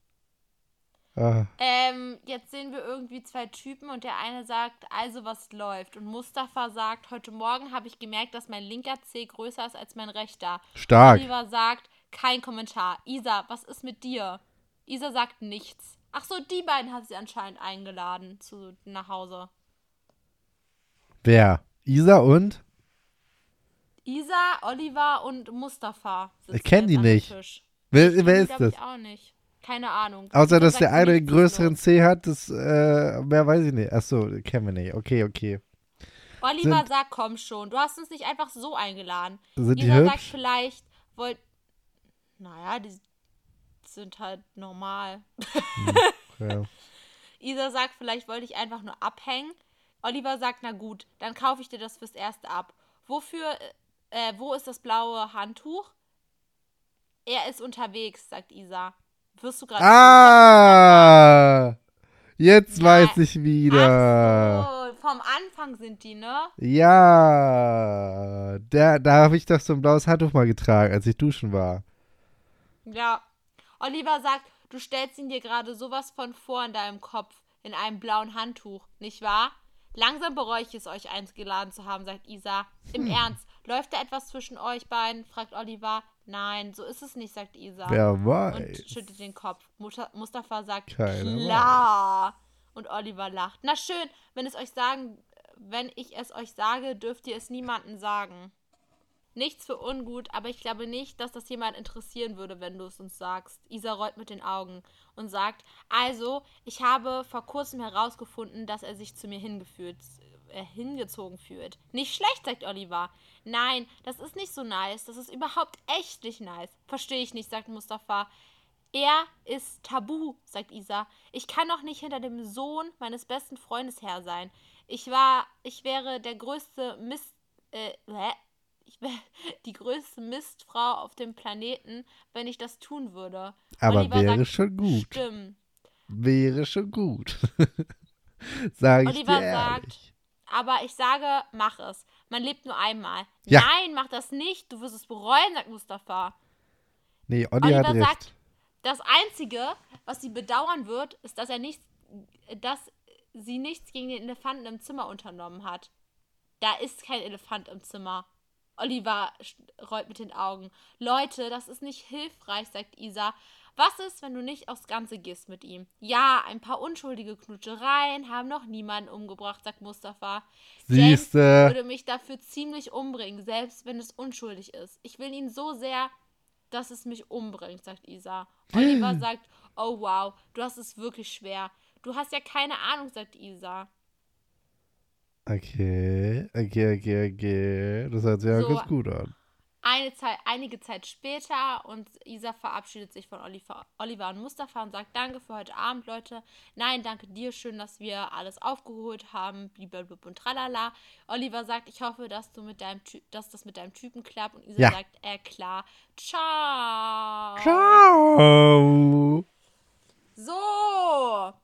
Ah, Ähm, jetzt sehen wir irgendwie zwei Typen und der eine sagt, also was läuft. Und Mustafa sagt, heute Morgen habe ich gemerkt, dass mein linker Zeh größer ist als mein rechter. stark. Oliver sagt, kein Kommentar. Isa, was ist mit dir? Isa sagt nichts. Ach so, die beiden hat sie anscheinend eingeladen zu nach Hause. Wer? Isa und? Isa, Oliver und Mustafa. Ich kenn jetzt die nicht. Wer, Ich wer die, ist das? Ich auch nicht. Keine Ahnung. Außer, dass der sagt eine einen nichts größeren los. C hat, das, äh, mehr weiß ich nicht. Achso, kennen wir nicht. Okay, okay. Oliver Sind- sagt, komm schon. Du hast uns nicht einfach so eingeladen. Sind die Isa sagt hübsch? vielleicht, wollt. Naja, die sind halt normal. Ja. Isa sagt, vielleicht wollte ich einfach nur abhängen. Oliver sagt, na gut, dann kaufe ich dir das fürs Erste ab. Wofür, äh, wo ist das blaue Handtuch? Er ist unterwegs, sagt Isa. Wirst du gerade. Ah! Jetzt Ja. weiß ich wieder. So, vom Anfang sind die, ne? Ja, da, da habe ich doch so ein blaues Handtuch mal getragen, als ich duschen war. Ja. Oliver sagt, du stellst ihn dir gerade sowas von vor in deinem Kopf, in einem blauen Handtuch, nicht wahr? Langsam bereue ich es, euch eingeladen zu haben, sagt Isa. Im Ernst, läuft da etwas zwischen euch beiden? fragt Oliver. Nein, so ist es nicht, sagt Isa. Wer und weiß. schüttelt den Kopf. Musta- Mustafa sagt, Keiner klar. Und Oliver lacht. Na schön, wenn es euch sagen, wenn ich es euch sage, dürft ihr es niemandem sagen. Nichts für ungut, aber ich glaube nicht, dass das jemand interessieren würde, wenn du es uns sagst. Isa rollt mit den Augen und sagt, also, ich habe vor kurzem herausgefunden, dass er sich zu mir hingeführt, äh, hingezogen fühlt. Nicht schlecht, sagt Oliver. Nein, das ist nicht so nice. Das ist überhaupt echt nicht nice. Verstehe ich nicht, sagt Mustafa. Er ist tabu, sagt Isa. Ich kann doch nicht hinter dem Sohn meines besten Freundes her sein. Ich war, ich wäre der größte Mist, äh? Ich wäre die größte Mistfrau auf dem Planeten, wenn ich das tun würde. Aber Oliver wäre sagt, schon gut. Stimmt. Wäre schon gut. Sag ich Oliver dir ehrlich. sagt, aber ich sage, mach es. Man lebt nur einmal. Ja. Nein, mach das nicht. Du wirst es bereuen, sagt Mustafa. Nee, Olli hat Oliver recht. sagt, das Einzige, was sie bedauern wird, ist, dass er nicht, dass sie nichts gegen den Elefanten im Zimmer unternommen hat. Da ist kein Elefant im Zimmer. Oliver rollt mit den Augen. Leute, das ist nicht hilfreich, sagt Isa. Was ist, wenn du nicht aufs Ganze gehst mit ihm? Ja, ein paar unschuldige Knutschereien haben noch niemanden umgebracht, sagt Mustafa. James Siehste. würde mich dafür ziemlich umbringen, selbst wenn es unschuldig ist. Ich will ihn so sehr, dass es mich umbringt, sagt Isa. Oliver sagt, oh wow, du hast es wirklich schwer. Du hast ja keine Ahnung, sagt Isa. Okay, okay, okay, okay. Das hört sich ja So. ganz gut an. Eine Zeit, einige Zeit später und Isa verabschiedet sich von Oliver, Oliver und Mustafa und sagt Danke für heute Abend, Leute. Nein, danke dir, schön, dass wir alles aufgeholt haben, blablabla und tralala. Oliver sagt, ich hoffe, dass du mit deinem Ty dass das mit deinem Typen klappt und Isa Ja. sagt, äh klar. Ciao. Ciao. So.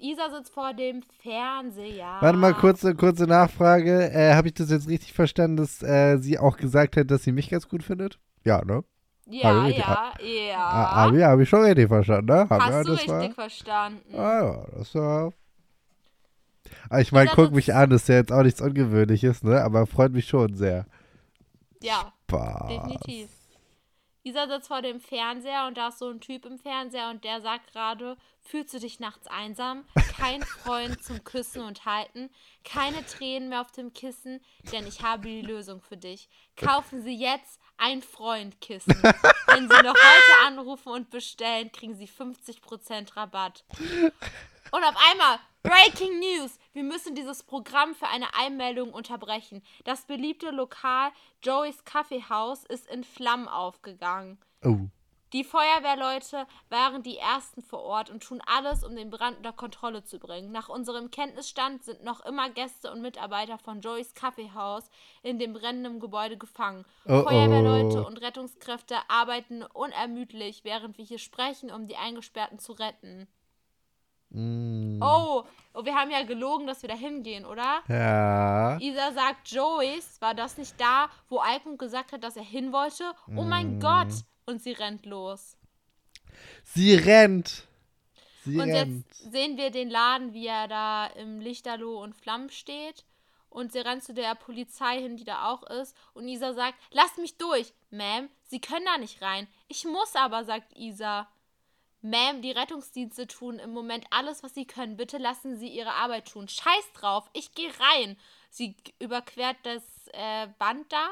Isa sitzt vor dem Fernseher. Warte mal, kurze, kurze Nachfrage. Äh, Habe ich das jetzt richtig verstanden, dass äh, sie auch gesagt hat, dass sie mich ganz gut findet? Ja, ne? Ja, Hab ich- ja, ja. Ah, Habe hab ich schon richtig verstanden, ne? Hab, ja, Hast du das richtig war, verstanden. ah, ja, das war. Ah, ich meine, guck mich an, das ist ja jetzt auch nichts Ungewöhnliches, ne? Aber freut mich schon sehr. Ja. Spaß. Definitiv. Isa sitzt vor dem Fernseher und da ist so ein Typ im Fernseher und der sagt gerade, fühlst du dich nachts einsam? Kein Freund zum Küssen und Halten, keine Tränen mehr auf dem Kissen, denn ich habe die Lösung für dich. Kaufen Sie jetzt ein Freundkissen. Wenn Sie noch heute anrufen und bestellen, kriegen Sie 50% Rabatt. Und auf einmal, Breaking News! Wir müssen dieses Programm für eine Einmeldung unterbrechen. Das beliebte Lokal Joey's Kaffeehaus ist in Flammen aufgegangen. Oh. Die Feuerwehrleute waren die ersten vor Ort und tun alles, um den Brand unter Kontrolle zu bringen. Nach unserem Kenntnisstand sind noch immer Gäste und Mitarbeiter von Joey's Kaffeehaus in dem brennenden Gebäude gefangen. Oh, Feuerwehrleute oh. und Rettungskräfte arbeiten unermüdlich, während wir hier sprechen, um die Eingesperrten zu retten. Mm. Oh, oh, wir haben ja gelogen, dass wir da hingehen, oder? Ja. Isa sagt, Joyce, war das nicht da, wo Alkmund gesagt hat, dass er hin wollte? Oh mein Mm. Gott! Und sie rennt los. Sie rennt. Sie Und rennt. jetzt sehen wir den Laden, wie er da im Lichterloh und Flammen steht. Und sie rennt zu der Polizei hin, die da auch ist. Und Isa sagt, lasst mich durch. Ma'am, Sie können da nicht rein. Ich muss aber, sagt Isa. Ma'am, die Rettungsdienste tun im Moment alles, was sie können. Bitte lassen Sie Ihre Arbeit tun. Scheiß drauf, ich gehe rein. Sie überquert das äh, Band da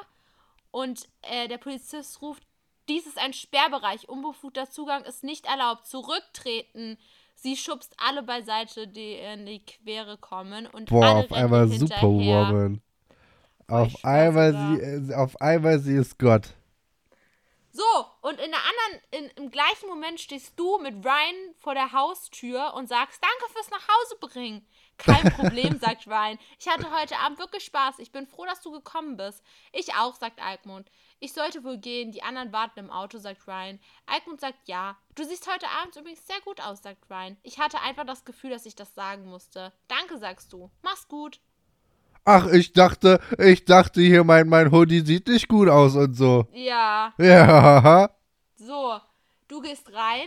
Und äh, der Polizist ruft, dies ist ein Sperrbereich, unbefugter Zugang ist nicht erlaubt, zurücktreten. Sie schubst alle beiseite, die in die Quere kommen und Boah, alle auf einmal. Superwoman. Auf einmal, sie, äh, auf einmal sie ist Gott. So, und in der anderen, in, im gleichen Moment stehst du mit Ryan vor der Haustür und sagst, danke fürs Nachhause bringen. Kein Problem, sagt Ryan. Ich hatte heute Abend wirklich Spaß. Ich bin froh, dass du gekommen bist. Ich auch, sagt Alkmund. Ich sollte wohl gehen. Die anderen warten im Auto, sagt Ryan. Alkmund sagt ja. Du siehst heute Abend übrigens sehr gut aus, sagt Ryan. Ich hatte einfach das Gefühl, dass ich das sagen musste. Danke, sagst du. Mach's gut. Ach, ich dachte, ich dachte hier, mein, mein Hoodie sieht nicht gut aus und so. Ja. Ja. So, du gehst rein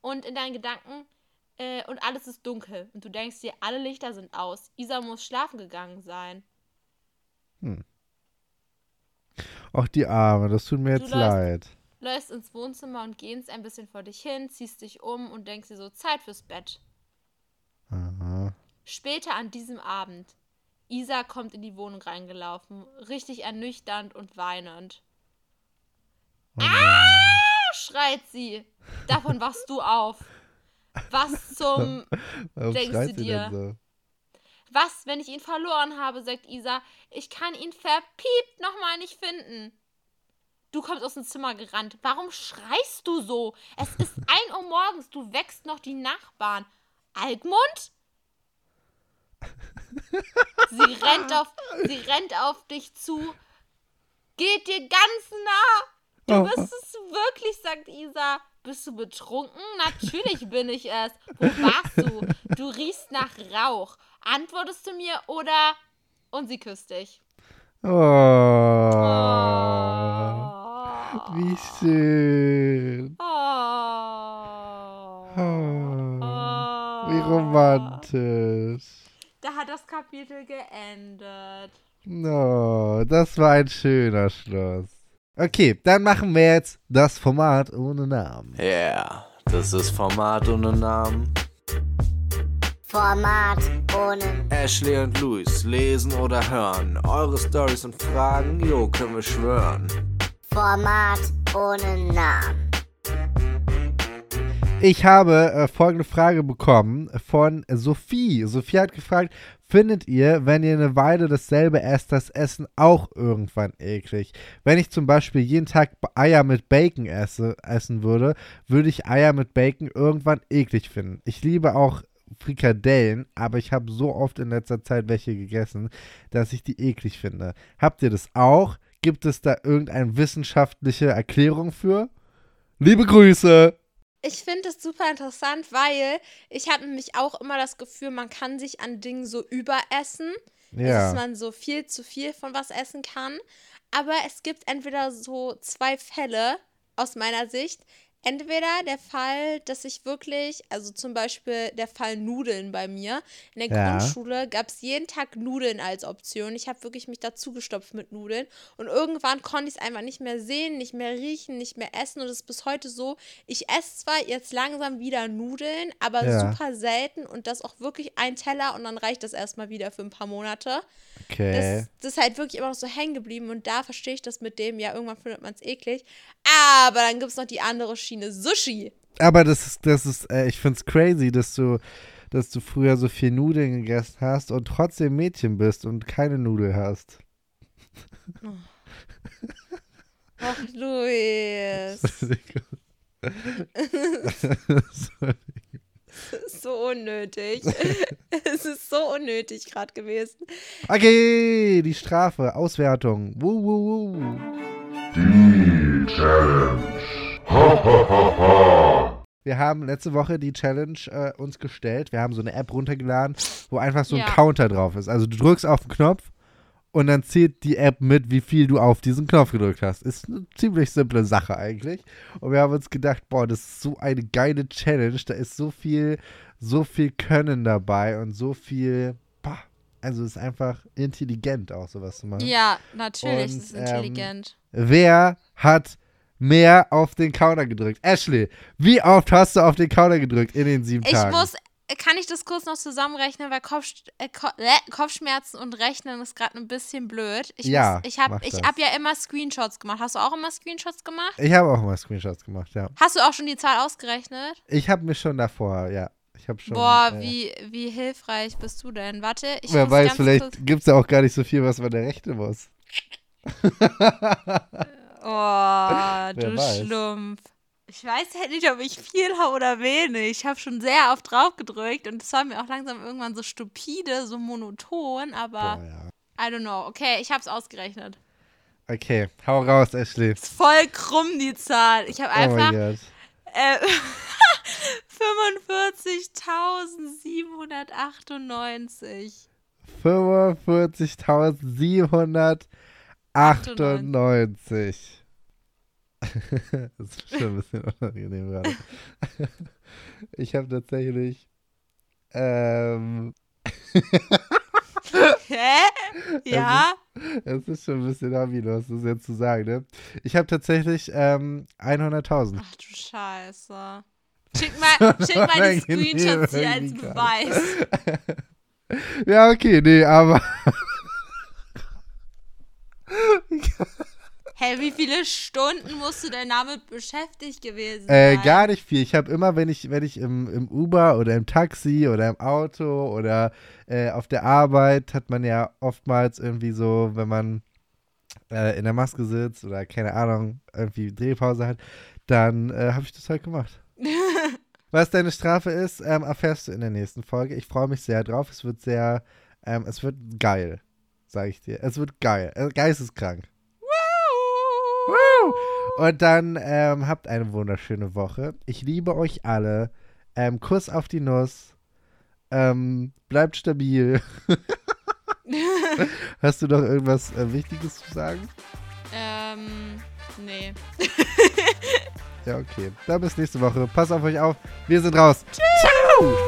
und in deinen Gedanken äh, und alles ist dunkel. Und du denkst dir, alle Lichter sind aus. Isa muss schlafen gegangen sein. Ach, die Arme, das tut mir Du jetzt läufst- leid. Läufst ins Wohnzimmer und gehst ein bisschen vor dich hin, ziehst dich um und denkst dir so, Zeit fürs Bett. Aha. Später an diesem Abend. Isa kommt in die Wohnung reingelaufen, richtig ernüchternd und weinend. Ah! schreit sie. Davon wachst du auf. Was zum Warum Denkst du dir? so? Was, wenn ich ihn verloren habe, sagt Isa. Ich kann ihn verpiept nochmal nicht finden. Du kommst aus dem Zimmer gerannt. Warum schreist du so? Es ist 1 Uhr morgens. Du wächst noch die Nachbarn. Algmund? Sie rennt auf, sie rennt auf dich zu. Geht dir ganz nah. Du bist es wirklich, sagt Isa. Bist du betrunken? Natürlich bin ich es. Wo warst du? Du riechst nach Rauch. Antwortest du mir oder. Und sie küsst dich. Oh. Oh. Wie schön. Oh. Oh. Oh. Wie romantisch. Da hat das Kapitel geendet. No, das war ein schöner Schluss. Okay, dann machen wir jetzt das Format ohne Namen. Yeah, das ist Format ohne Namen. Format ohne Ashley und Luis lesen oder hören. Eure Stories und Fragen, jo, können wir schwören. Format ohne Namen. Ich habe äh, folgende Frage bekommen von Sophie. Sophie hat gefragt, findet ihr, wenn ihr eine Weile dasselbe esst, das Essen auch irgendwann eklig? Wenn ich zum Beispiel jeden Tag Eier mit Bacon esse, essen würde, würde ich Eier mit Bacon irgendwann eklig finden. Ich liebe auch Frikadellen, aber ich habe so oft in letzter Zeit welche gegessen, dass ich die eklig finde. Habt ihr das auch? Gibt es da irgendeine wissenschaftliche Erklärung für? Liebe Grüße! Ich finde das super interessant, weil ich habe nämlich auch immer das Gefühl, man kann sich an Dingen so überessen. Ja. dass man so viel zu viel von was essen kann. Aber es gibt entweder so zwei Fälle aus meiner Sicht. Entweder der Fall, dass ich wirklich, also zum Beispiel der Fall Nudeln bei mir. In der Ja. Grundschule gab es jeden Tag Nudeln als Option. Ich habe wirklich mich dazu gestopft mit Nudeln. Und irgendwann konnte ich es einfach nicht mehr sehen, nicht mehr riechen, nicht mehr essen. Und es ist bis heute so, ich esse zwar jetzt langsam wieder Nudeln, aber Ja. super selten und das auch wirklich ein Teller und dann reicht das erstmal wieder für ein paar Monate. Okay. Das, das ist halt wirklich immer noch so hängen geblieben und da verstehe ich das mit dem, ja, irgendwann findet man es eklig. Aber dann gibt es noch die andere Schiene, Sushi. Aber das ist, das ist, äh, ich find's crazy, dass du, dass du früher so viel Nudeln gegessen hast und trotzdem Mädchen bist und keine Nudel hast. Ach, Luis. so unnötig. es ist so unnötig gerade gewesen. okay, die Strafe, Auswertung. Wuh, wuh, wuh. Wir haben letzte Woche die Challenge äh, uns gestellt. Wir haben so eine App runtergeladen, wo einfach so ein Ja. Counter drauf ist. Also du drückst auf den Knopf und dann zählt die App mit, wie viel du auf diesen Knopf gedrückt hast. Ist eine ziemlich simple Sache eigentlich. Und wir haben uns gedacht, boah, das ist so eine geile Challenge. Da ist so viel, so viel Können dabei und so viel, also es ist einfach intelligent auch sowas zu machen. Ja, natürlich, Und, ist ähm, intelligent. Wer hat mehr auf den Counter gedrückt? Ashley, wie oft hast du auf den Counter gedrückt in den sieben ich Tagen? muss kann ich das kurz noch zusammenrechnen, weil Kopf, äh, äh, Kopfschmerzen und Rechnen ist gerade ein bisschen blöd. Ich Ja, muss, ich habe ich hab ja immer Screenshots gemacht. Hast du auch immer Screenshots gemacht? Ich habe auch mal Screenshots gemacht, ja. Hast du auch schon die Zahl ausgerechnet? Ich habe mir schon davor, ja. Ich habe schon. Boah, äh, wie, wie hilfreich bist du denn? Warte, ich Wer weiß, vielleicht gibt es ja auch gar nicht so viel, was man da rechnen muss. Oh, du weiß. Schlumpf. Ich weiß halt nicht, ob ich viel habe oder wenig. Ich habe schon sehr oft drauf gedrückt und es war mir auch langsam irgendwann so stupide, so monoton, aber Boah, ja. I don't know. Okay, ich habe es ausgerechnet. Okay, hau raus, Ashley. Ist voll krumm die Zahl. Ich habe Oh einfach Gott. Äh, 45.798. 45.798. das ist schon ein bisschen unangenehm gerade. Ich habe tatsächlich. Ähm, Hä? Ja? Es ist schon ein bisschen hobbylos, das jetzt zu sagen, ne? Ich habe tatsächlich ähm, 100.000. Ach du Scheiße. Schick mal, schick mal die Screenshots hier als. Beweis. Ja, okay, nee, aber. Hey, wie viele Stunden musst du denn damit beschäftigt gewesen Äh, sein? gar nicht viel. Ich habe immer, wenn ich, wenn ich im, im Uber oder im Taxi oder im Auto oder äh, auf der Arbeit, hat man ja oftmals irgendwie so, wenn man äh, in der Maske sitzt oder keine Ahnung, irgendwie Drehpause hat, dann äh, habe ich das halt gemacht. Was deine Strafe ist, ähm, erfährst du in der nächsten Folge. Ich freue mich sehr drauf. Es wird sehr, ähm, es wird geil, sage ich dir. Es wird geil. Äh, geisteskrank. Und dann ähm, habt eine wunderschöne Woche. Ich liebe euch alle. Ähm, Kuss auf die Nuss. Ähm, bleibt stabil. Hast du noch irgendwas äh, Wichtiges zu sagen? Ähm, nee. Ja, okay. Dann bis nächste Woche. Pass auf euch auf. Wir sind raus. Ciao!